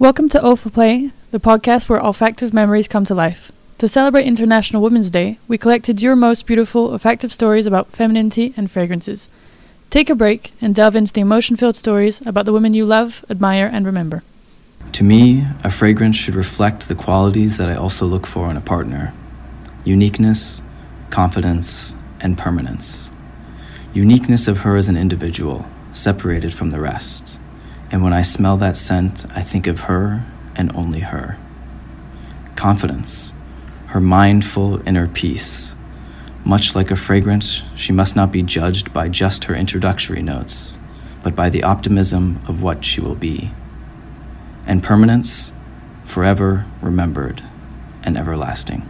Welcome to O for Play, the podcast where olfactive memories come to life. To celebrate International Women's Day, we collected your most beautiful olfactive stories about femininity and fragrances. Take a break and delve into the emotion filled stories about the women you love, admire, and remember. To me, a fragrance should reflect the qualities that I also look for in a partner uniqueness, confidence, and permanence. Uniqueness of her as an individual, separated from the rest. And when I smell that scent, I think of her and only her. Confidence, her mindful inner peace. Much like a fragrance, she must not be judged by just her introductory notes, but by the optimism of what she will be. And permanence, forever remembered and everlasting.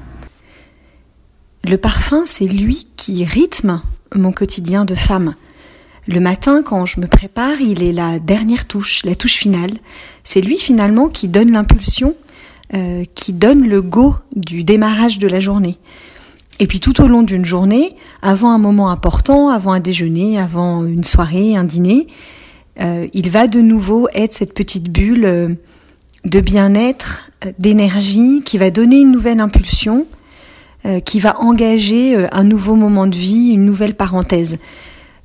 Le parfum, c'est lui qui rythme mon quotidien de femme. Le matin, quand je me prépare, il est la dernière touche, la touche finale. C'est lui finalement qui donne l'impulsion, euh, qui donne le go du démarrage de la journée. Et puis tout au long d'une journée, avant un moment important, avant un déjeuner, avant une soirée, un dîner, euh, il va de nouveau être cette petite bulle euh, de bien-être, d'énergie, qui va donner une nouvelle impulsion, qui va engager un nouveau moment de vie, une nouvelle parenthèse.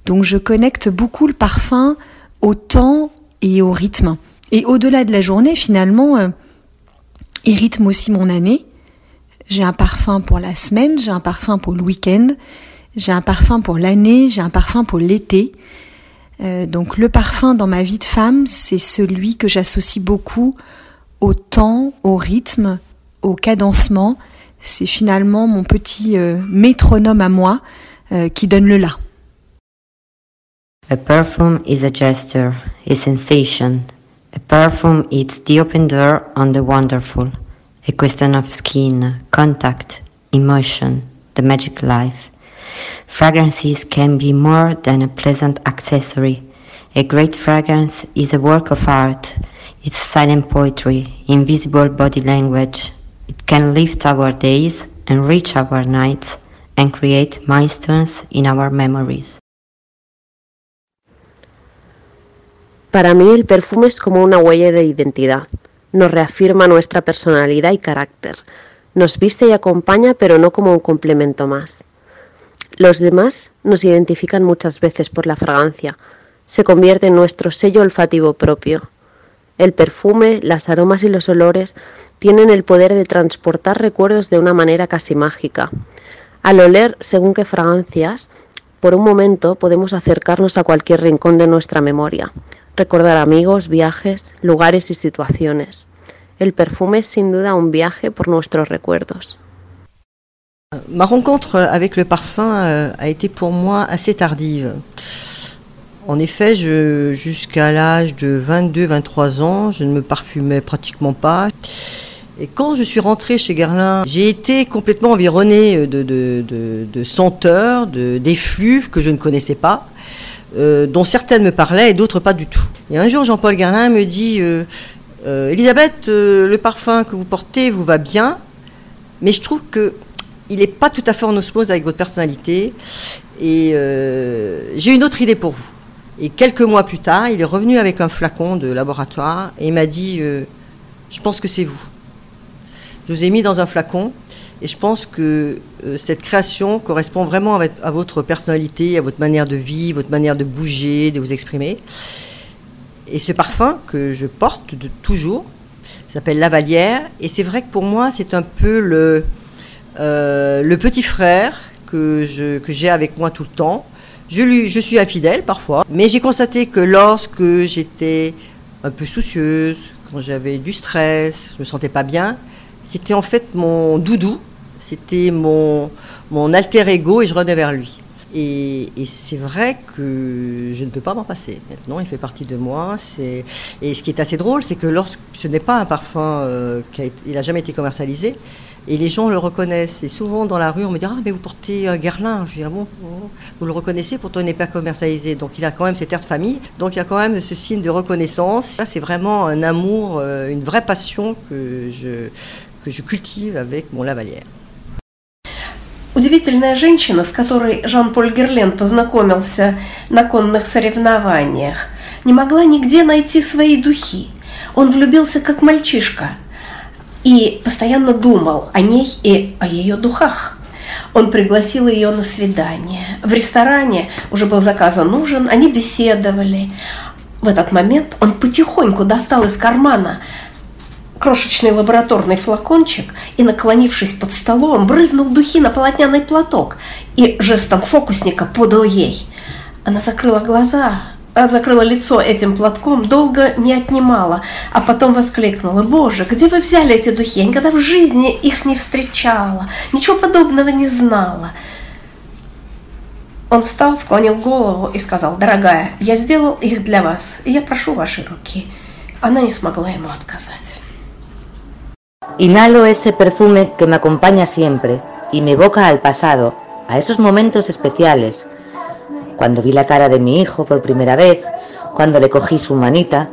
Donc je connecte beaucoup le parfum au temps et au rythme. Et au-delà de la journée, finalement, euh, il rythme aussi mon année. J'ai un parfum pour la semaine, j'ai un parfum pour le week-end, j'ai un parfum pour l'année, j'ai un parfum pour l'été. Euh, donc le parfum dans ma vie de femme, c'est celui que j'associe beaucoup au temps, au rythme, au cadencement. C'est finalement mon petit euh, métronome à moi qui donne le là. A perfume is a gesture, a sensation. A perfume is the open door on the wonderful, a question of skin, contact, emotion, the magic life. Fragrances can be more than a pleasant accessory. A great fragrance is a work of art. It's silent poetry, invisible body language. It can lift our days, enrich our nights, and create milestones in our memories. Para mí el perfume es como una huella de identidad. Nos reafirma nuestra personalidad y carácter. Nos viste y acompaña, pero no como un complemento más. Los demás nos identifican muchas veces por la fragancia. Se convierte en nuestro sello olfativo propio. El perfume, las aromas y los olores tienen el poder de transportar recuerdos de una manera casi mágica. Al oler según qué fragancias, por un momento podemos acercarnos a cualquier rincón de nuestra memoria, recordar amigos, viajes, lugares y situaciones. El perfume es sin duda un viaje por nuestros recuerdos. Ma rencontre avec le parfum euh, a été pour moi assez tardive. En effet, jusqu'à l'âge de 22-23 ans, je ne me parfumais pratiquement pas. Et quand je suis rentrée chez Guerlain, j'ai été complètement environnée de, de- de- de senteurs, de, d'effluves que je ne connaissais pas, euh, dont certaines me parlaient et d'autres pas du tout. Et un jour, Jean-Paul Guerlain me dit euh, Euh, Elisabeth, euh, le parfum que vous portez vous va bien, mais je trouve que il n'est pas tout à fait en osmose avec votre personnalité. Et j'ai une autre idée pour vous. Et quelques mois plus tard, il est revenu avec un flacon de laboratoire et il m'a dit Je pense que c'est vous. Je vous ai mis dans un flacon et je pense que cette création correspond vraiment à à votre personnalité, à votre manière de vivre, votre manière de bouger, de vous exprimer. Et ce parfum que je porte de toujours s'appelle Lavalière. Et c'est vrai que pour moi, c'est un peu le, euh, le petit frère que que j'ai avec moi tout le temps. Je, lui, je suis infidèle parfois, mais j'ai constaté que lorsque j'étais un peu soucieuse, quand j'avais du stress, je me sentais pas bien, c'était en fait mon doudou, c'était mon, mon alter ego et je revenais vers lui. Et, c'est vrai que je ne peux pas m'en passer. Maintenant, il fait partie de moi. Et ce qui est assez drôle, c'est que lorsque ce n'est pas un parfum euh, qui a, été- il a jamais été commercialisé, et les gens le reconnaissent. Et souvent dans la rue, on me dit ah mais vous portez un Guerlain. Je dis ah bon, bon, vous le reconnaissez, pourtant il n'est pas commercialisé. Donc il a quand même cette air de famille. Donc il y a quand même ce signe de reconnaissance. Ça c'est vraiment un amour, euh, une vraie passion que je que je cultive avec mon lavalière. Удивительная женщина, с которой Жан-Поль Герлен познакомился на конных соревнованиях, не могла нигде найти свои духи. Он влюбился как мальчишка и постоянно думал о ней и о ее духах. Он пригласил ее на свидание. В ресторане уже был заказан ужин, они беседовали. В этот момент он потихоньку достал из кармана крошечный лабораторный флакончик и, наклонившись под столом, брызнул духи на полотняный платок и жестом фокусника подал ей. Она закрыла глаза, а закрыла лицо этим платком, долго не отнимала, а потом воскликнула, «Боже, где вы взяли эти духи? Я никогда в жизни их не встречала, ничего подобного не знала». Он встал, склонил голову и сказал, «Дорогая, я сделал их для вас, и я прошу вашей руки». Она не смогла ему отказать. Inhalo ese perfume que me acompaña siempre y me evoca al pasado, a esos momentos especiales, cuando vi la cara de mi hijo por primera vez, cuando le cogí su manita,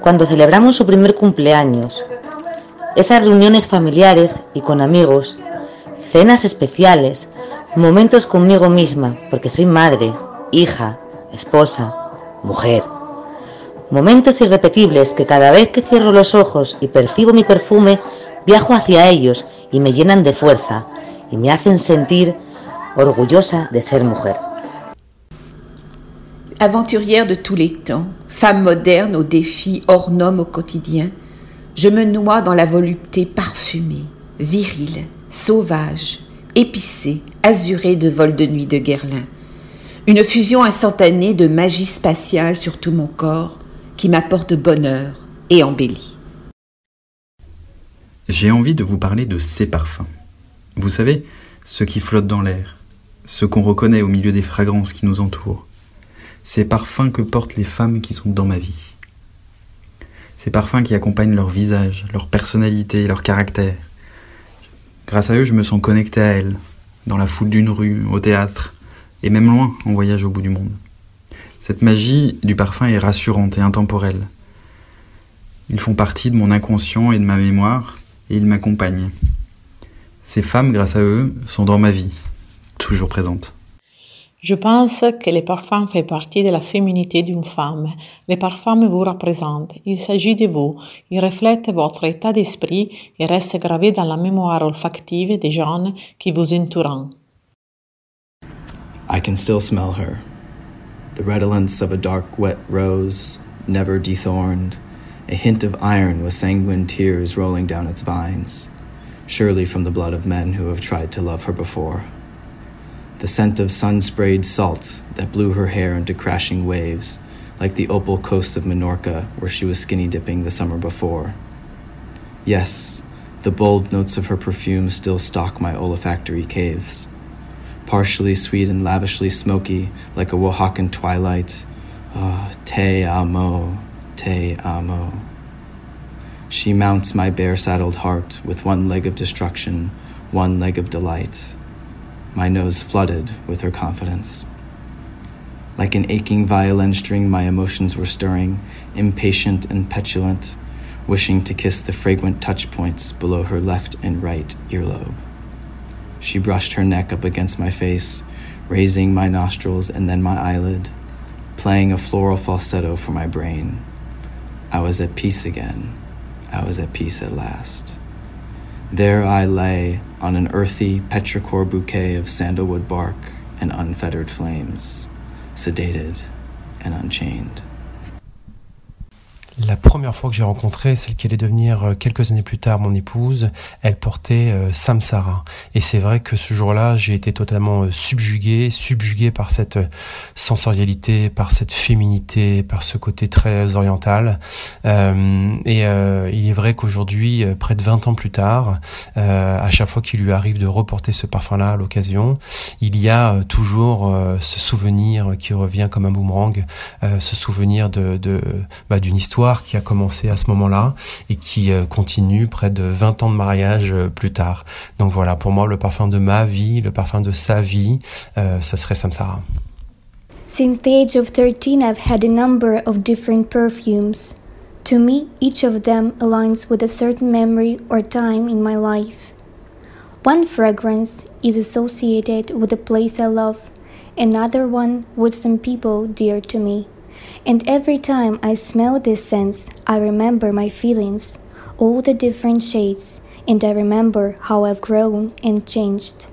cuando celebramos su primer cumpleaños, esas reuniones familiares y con amigos, cenas especiales, momentos conmigo misma, porque soy madre, hija, esposa, mujer. Momentos irrepetibles que cada vez que cierro los ojos y percibo mi perfume, viajo hacia ellos y me llenan de fuerza y me hacen sentir orgullosa de ser mujer. Aventurière de tous les temps, femme moderne aux défis hors normes au quotidien, je me noie dans la volupté parfumée, virile, sauvage, épicée, azurée de vol de nuit de Guerlain. Une fusion instantanée de magie spatiale sur tout mon corps qui m'apporte bonheur et embellit. J'ai envie de vous parler de ces parfums. Vous savez, ceux qui flottent dans l'air, ceux qu'on reconnaît au milieu des fragrances qui nous entourent, ces parfums que portent les femmes qui sont dans ma vie, ces parfums qui accompagnent leur visage, leur personnalité, leur caractère. Grâce à eux, je me sens connecté à elles, dans la foule d'une rue, au théâtre, et même loin en voyage au bout du monde. Cette magie du parfum est rassurante et intemporelle. Ils font partie de mon inconscient et de ma mémoire, et ils m'accompagnent. Ces femmes, grâce à eux, sont dans ma vie, toujours présentes. Je pense que le parfum fait partie de la féminité d'une femme. Les parfums vous représentent. Il s'agit de vous. Ils reflètent votre état d'esprit et restent gravés dans la mémoire olfactive des gens qui vous entourent. I can still smell her. The redolence of a dark, wet rose, never dethorned, a hint of iron with sanguine tears rolling down its vines, surely from the blood of men who have tried to love her before. The scent of sun sprayed salt that blew her hair into crashing waves, like the opal coasts of Minorca where she was skinny dipping the summer before. Yes, the bold notes of her perfume still stalk my olfactory caves. Partially sweet and lavishly smoky, like a Oaxacan twilight. Ah, oh, te amo, te amo. She mounts my bare saddled heart with one leg of destruction, one leg of delight, my nose flooded with her confidence. Like an aching violin string, my emotions were stirring, impatient and petulant, wishing to kiss the fragrant touch points below her left and right earlobe. She brushed her neck up against my face, raising my nostrils and then my eyelid, playing a floral falsetto for my brain. I was at peace again. I was at peace at last. There I lay on an earthy petrichor bouquet of sandalwood bark and unfettered flames, sedated and unchained. La première fois que j'ai rencontré celle qui allait devenir euh, quelques années plus tard mon épouse, elle portait euh, Samsara. Et c'est vrai que ce jour-là, j'ai été totalement euh, subjugué, subjugué par cette sensorialité, par cette féminité, par ce côté très oriental. et il est vrai qu'aujourd'hui, près de 20 ans plus tard, à chaque fois qu'il lui arrive de reporter ce parfum-là à l'occasion, il y a toujours ce souvenir qui revient comme un boomerang, ce souvenir de, de bah, d'une histoire qui a commencé à ce moment-là et qui euh, continue près de 20 ans de mariage euh, plus tard. Donc voilà, pour moi, le parfum de ma vie, le parfum de sa vie, euh, ce serait Samsara. Since the age of 13, I've had a number of different perfumes. To me, each of them aligns with a certain memory or time in my life. One fragrance is associated with a place I love, another one with some people dear to me. And every time I smell this scent, I remember my feelings, all the different shades, and I remember how I've grown and changed.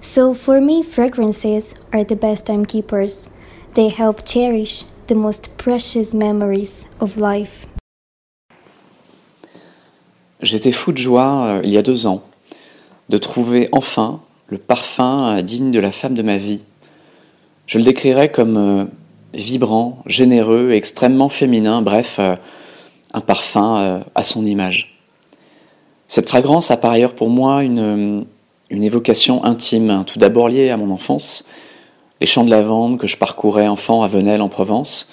So for me, fragrances are the best timekeepers. They help cherish the most precious memories of life. J'étais fou de joie euh, il y a deux ans de trouver enfin le parfum euh, digne de la femme de ma vie. Je le décrirais comme euh, vibrant, généreux, extrêmement féminin, bref, un parfum à son image. Cette fragrance a par ailleurs pour moi une, une évocation intime, tout d'abord liée à mon enfance, les champs de lavande que je parcourais enfant à Venelle en Provence,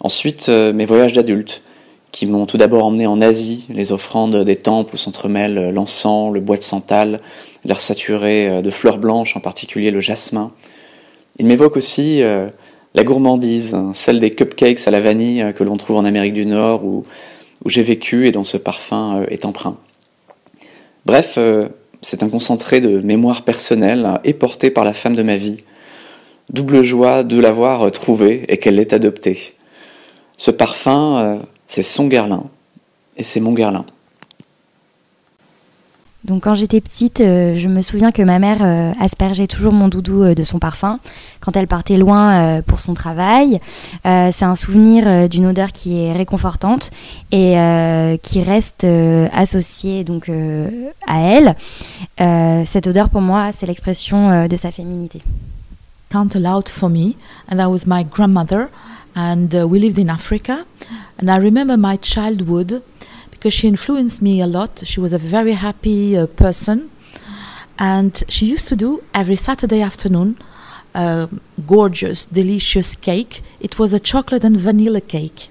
ensuite mes voyages d'adulte, qui m'ont tout d'abord emmené en Asie, les offrandes des temples où s'entremêlent l'encens, le bois de santal, l'air saturé euh, de fleurs blanches, en particulier le jasmin. Il m'évoque aussi euh, la gourmandise, hein, celle des cupcakes à la vanille euh, que l'on trouve en Amérique du Nord, où, j'ai vécu et dont ce parfum est empreint. Bref, c'est un concentré de mémoire personnelle et porté par la femme de ma vie. Double joie de l'avoir trouvé et qu'elle l'ait adopté. Ce parfum, c'est son Guerlain et c'est mon Guerlain. Donc quand j'étais petite, euh, je me souviens que ma mère euh, aspergeait toujours mon doudou euh, de son parfum quand elle partait loin pour son travail. c'est un souvenir d'une odeur qui est réconfortante et qui reste associée donc à elle. cette odeur pour moi, c'est l'expression de sa féminité. Count aloud for me, and that was my grandmother. and uh, we lived in Africa. And I remember my childhood because she influenced me a lot. She was a very happy uh, person, and she used to do every Saturday afternoon a gorgeous, delicious cake. It was a chocolate and vanilla cake.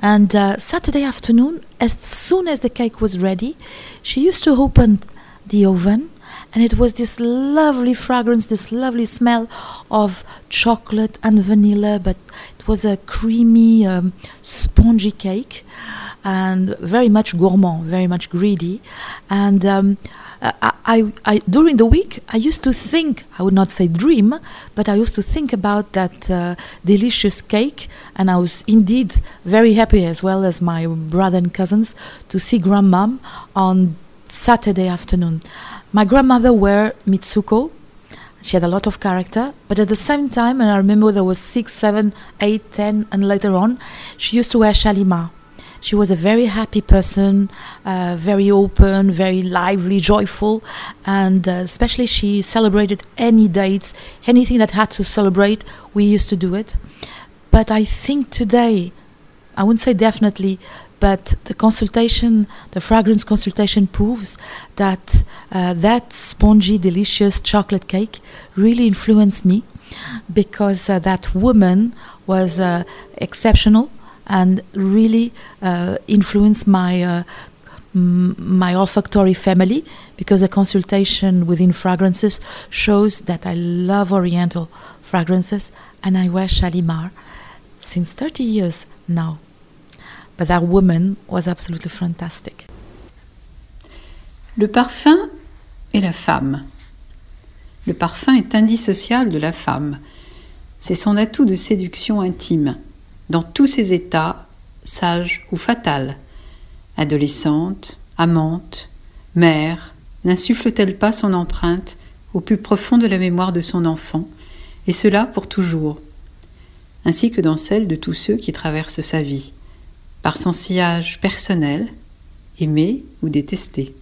And uh, Saturday afternoon, as soon as the cake was ready, she used to open the oven and it was this lovely fragrance, this lovely smell of chocolate and vanilla, but it was a creamy, um, spongy cake, and very much gourmand, very much greedy, and. Um, I, I, I, during the week I used to think I would not say dream, but I used to think about that uh, delicious cake, and I was indeed very happy as well as my brother and cousins to see grandmom on Saturday afternoon. My grandmother wore Mitsuko. She had a lot of character, but at the same time, and I remember there was six, seven, eight, ten, and later on, she used to wear Shalimar. She was a very happy person, uh, very open, very lively, joyful, and uh, especially she celebrated any dates, anything that had to celebrate, we used to do it. But I think today, I wouldn't say definitely, but the consultation, the fragrance consultation proves that uh, that spongy, delicious chocolate cake really influenced me because uh, that woman was uh, exceptional and really uh, influenced my uh, my olfactory family because the consultation within fragrances shows that I love Oriental fragrances and I wear Shalimar since 30 years now. But woman was absolutely fantastic. Le parfum et la femme. Le parfum est indissociable de la femme. C'est son atout de séduction intime, dans tous ses états, sage ou fatal. Adolescente, amante, mère, n'insuffle-t-elle pas son empreinte au plus profond de la mémoire de son enfant, et cela pour toujours, ainsi que dans celle de tous ceux qui traversent sa vie? Par son sillage personnel, aimé ou détesté.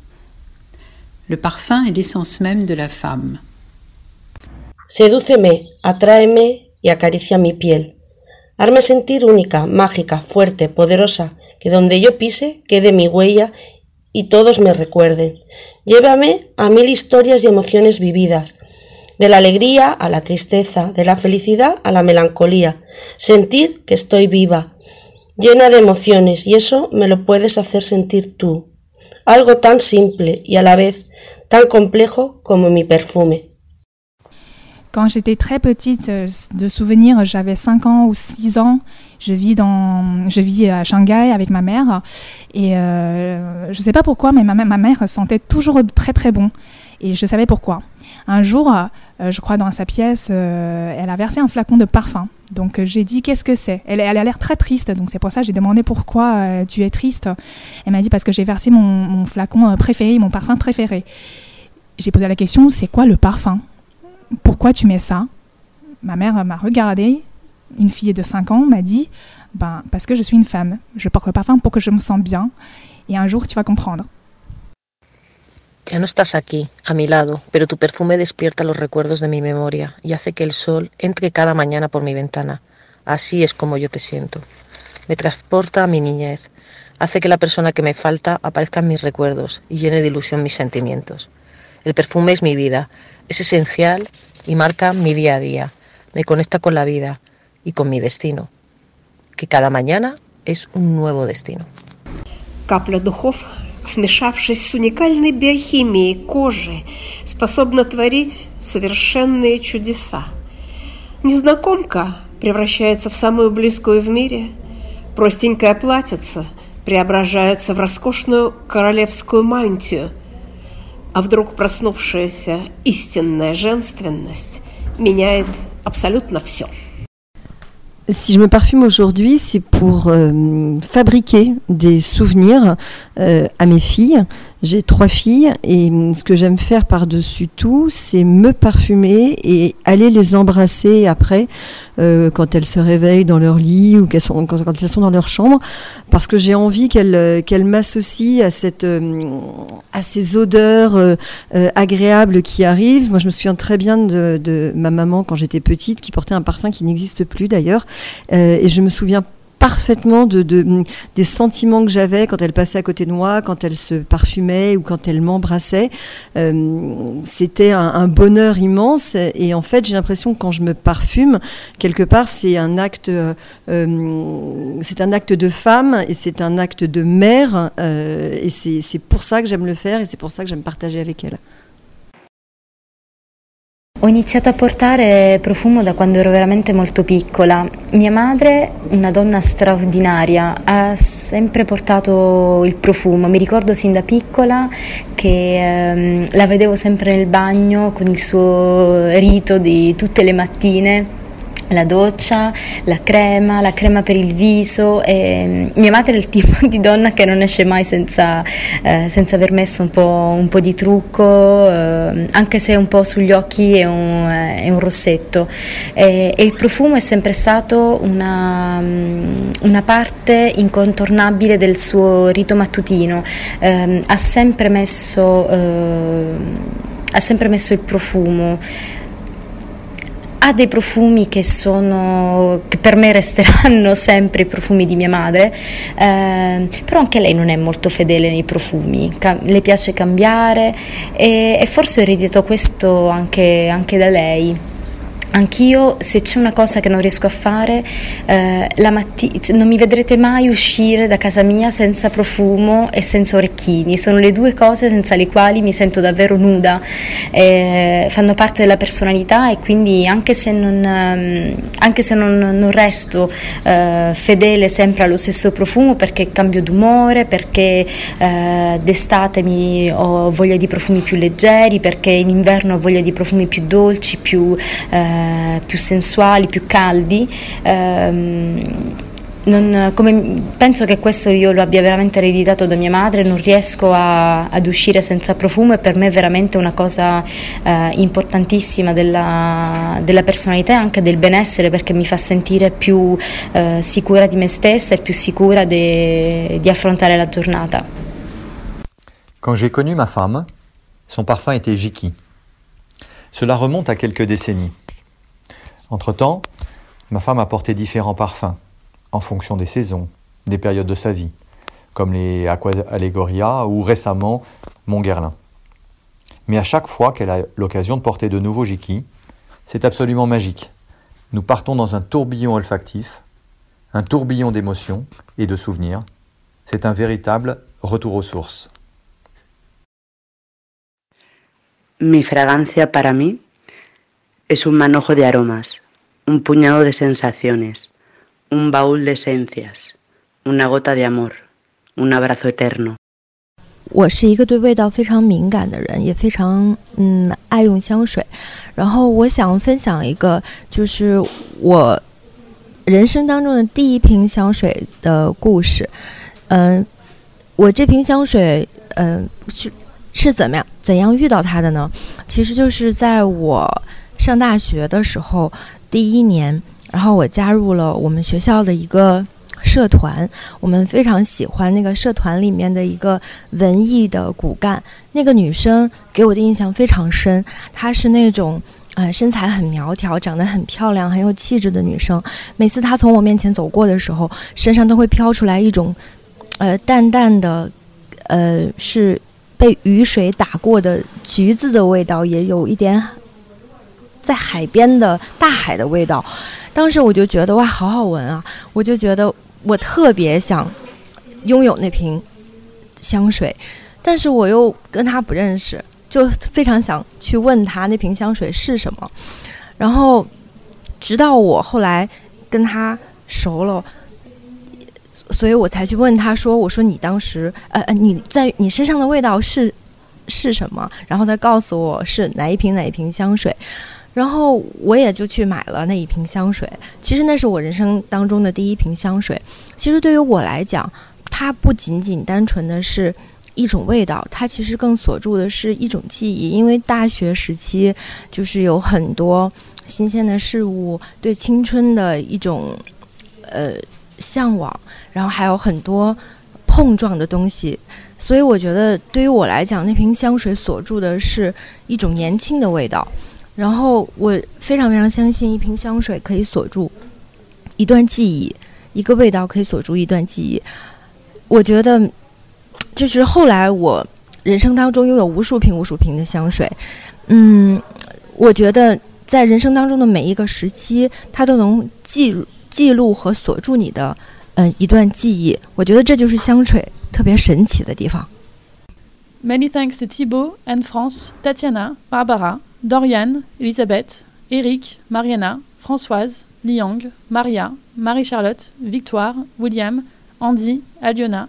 Le parfum est l'essence même de la femme. Sedúceme, atráeme y acaricia mi piel. Hazme sentir única, mágica, fuerte, poderosa, que donde yo pise quede mi huella y todos me recuerden. Llévame a mil historias y emociones vividas, de la alegría a la tristeza, de la felicidad a la melancolía, sentir que estoy viva, llena de emociones, y eso me lo puedes hacer sentir tú. Algo tan simple y a la vez tan complejo como mi perfume. Quand j'étais très petite, euh, de souvenir, j'avais 5 ans ou 6 ans, je vis, à Shanghai avec ma mère. Et euh, je ne sais pas pourquoi, mais ma, ma mère sentait toujours très très bon. Et je savais pourquoi. Un jour, je crois dans sa pièce, elle a versé un flacon de parfum. Donc j'ai dit qu'est-ce que c'est? Elle, a l'air très triste, donc c'est pour ça que j'ai demandé pourquoi tu es triste. Elle m'a dit parce que j'ai versé mon, flacon préféré, mon parfum préféré. J'ai posé la question c'est quoi le parfum? Pourquoi tu mets ça? Ma mère m'a regardé, une fille de 5 ans m'a dit ben, parce que je suis une femme, je porte le parfum pour que je me sente bien et un jour tu vas comprendre. Ya no estás aquí, a mi lado, pero tu perfume despierta los recuerdos de mi memoria y hace que el sol entre cada mañana por mi ventana. Así es como yo te siento. Me transporta a mi niñez, hace que la persona que me falta aparezca en mis recuerdos y llene de ilusión mis sentimientos. El perfume es mi vida, es esencial y marca mi día a día. Me conecta con la vida y con mi destino, que cada mañana es un nuevo destino. Kaplan de Hof смешавшись с уникальной биохимией кожи, способна творить совершенные чудеса. Незнакомка превращается в самую близкую в мире, простенькая платьице преображается в роскошную королевскую мантию, а вдруг проснувшаяся истинная женственность меняет абсолютно все. Si je me parfume aujourd'hui, c'est pour euh, fabriquer des souvenirs euh, à mes filles. J'ai trois filles et ce que j'aime faire par-dessus tout, c'est me parfumer et aller les embrasser après euh, quand elles se réveillent dans leur lit ou sont, quand, elles sont dans leur chambre, parce que j'ai envie qu'elles qu'elles m'associent à cette à ces odeurs agréables qui arrivent. Moi, je me souviens très bien de ma maman quand j'étais petite, qui portait un parfum qui n'existe plus d'ailleurs, et je me souviens parfaitement de, des sentiments que j'avais quand elle passait à côté de moi, quand elle se parfumait ou quand elle m'embrassait. Euh, c'était un, bonheur immense et en fait j'ai l'impression que quand je me parfume, quelque part c'est un acte, euh, c'est un acte de femme et c'est un acte de mère euh, et c'est pour ça que j'aime le faire et c'est pour ça que j'aime partager avec elle. Ho iniziato a portare profumo da quando ero veramente molto piccola. Mia madre, una donna straordinaria, ha sempre portato il profumo. Mi ricordo sin da piccola che ehm, la vedevo sempre nel bagno con il suo rito di tutte le mattine la doccia, la crema, la crema per il viso e mm, mia madre è il tipo di donna che non esce mai senza, eh, senza aver messo un po', un po di trucco, eh, anche se un po' sugli occhi è un, è un rossetto. E, e, il profumo è sempre stato una, mm, una parte incontornabile del suo rito mattutino. Eh, ha, sempre messo, eh, ha sempre messo il profumo ha dei profumi che sono che per me resteranno sempre i profumi di mia madre eh, però anche lei non è molto fedele nei profumi. Ca- le piace cambiare e, e forse ho ereditato questo anche, anche da lei Anch'io, se c'è una cosa che non riesco a fare, eh, matti- non mi vedrete mai uscire da casa mia senza profumo e senza orecchini. Sono le due cose senza le quali mi sento davvero nuda. Eh, fanno parte della personalità e quindi anche se non, ehm, anche se non, non resto eh, fedele sempre allo stesso profumo perché cambio d'umore, perché eh, d'estate ho voglia di profumi più leggeri, perché in inverno ho voglia di profumi più dolci, più eh, eh, più sensuali, più caldi. Ehm, non, come, penso che questo io lo abbia veramente ereditato da mia madre, non riesco a, ad uscire senza profumo e per me è veramente una cosa eh, importantissima della, della, personalità e anche del benessere perché mi fa sentire più eh, sicura di me stessa e più sicura de, di affrontare la giornata. Quand j'ai connu ma femme, son parfum était Jiki. Cela remonte à quelques décennies. Entre-temps, ma femme a porté différents parfums, en fonction des saisons, des périodes de sa vie, comme les Aqua Allegoria ou récemment Montguerlin. Mais à chaque fois qu'elle a l'occasion de porter de nouveaux Jiki, c'est absolument magique. Nous partons dans un tourbillon olfactif, un tourbillon d'émotions et de souvenirs. C'est un véritable retour aux sources. Mi fragancia para mí es un manojo de aromas, un puñado de sensaciones, un baúl de esencias, una gota de amor, un abrazo eterno. 我是一个对味道非常敏感的人，也非常嗯爱用香水。然后我想分享一个，就是我人生当中的第一瓶香水的故事。嗯，我这瓶香水，嗯，是是怎么样怎样遇到它的呢？其实就是在我上大学的时候，第一年，然后我加入了我们学校的一个。社团，我们非常喜欢那个社团里面的一个文艺的骨干，那个女生给我的印象非常深。她是那种，呃，身材很苗条，长得很漂亮，很有气质的女生。每次她从我面前走过的时候，身上都会飘出来一种，呃，淡淡的，呃，是被雨水打过的橘子的味道，也有一点在海边的大海的味道。当时我就觉得哇，好好闻啊！我就觉得。我特别想拥有那瓶香水，但是我又跟他不认识，就非常想去问他那瓶香水是什么。然后，直到我后来跟他熟了，所以我才去问他说：“我说你当时，呃呃，你在你身上的味道是是什么？”然后他告诉我是哪一瓶哪一瓶香水。然后我也就去买了那一瓶香水。其实那是我人生当中的第一瓶香水。其实对于我来讲，它不仅仅单纯的是一种味道，它其实更锁住的是一种记忆。因为大学时期就是有很多新鲜的事物，对青春的一种呃向往，然后还有很多碰撞的东西。所以我觉得对于我来讲，那瓶香水锁住的是一种年轻的味道。然后我非常非常相信，一瓶香水可以锁住一段记忆，一个味道可以锁住一段记忆。我觉得，就是后来我人生当中拥有无数瓶无数瓶的香水，嗯，我觉得在人生当中的每一个时期，它都能记记录和锁住你的嗯一段记忆。我觉得这就是香水特别神奇的地方。Many thanks to Thibaut, and France, Tatiana, Barbara. Doriane, Elisabeth, Eric, Mariana, Françoise, Liang, Maria, Marie-Charlotte, Victoire, William, Andy, Aliona,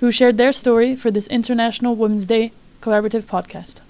who shared their story for this International Women's Day collaborative podcast.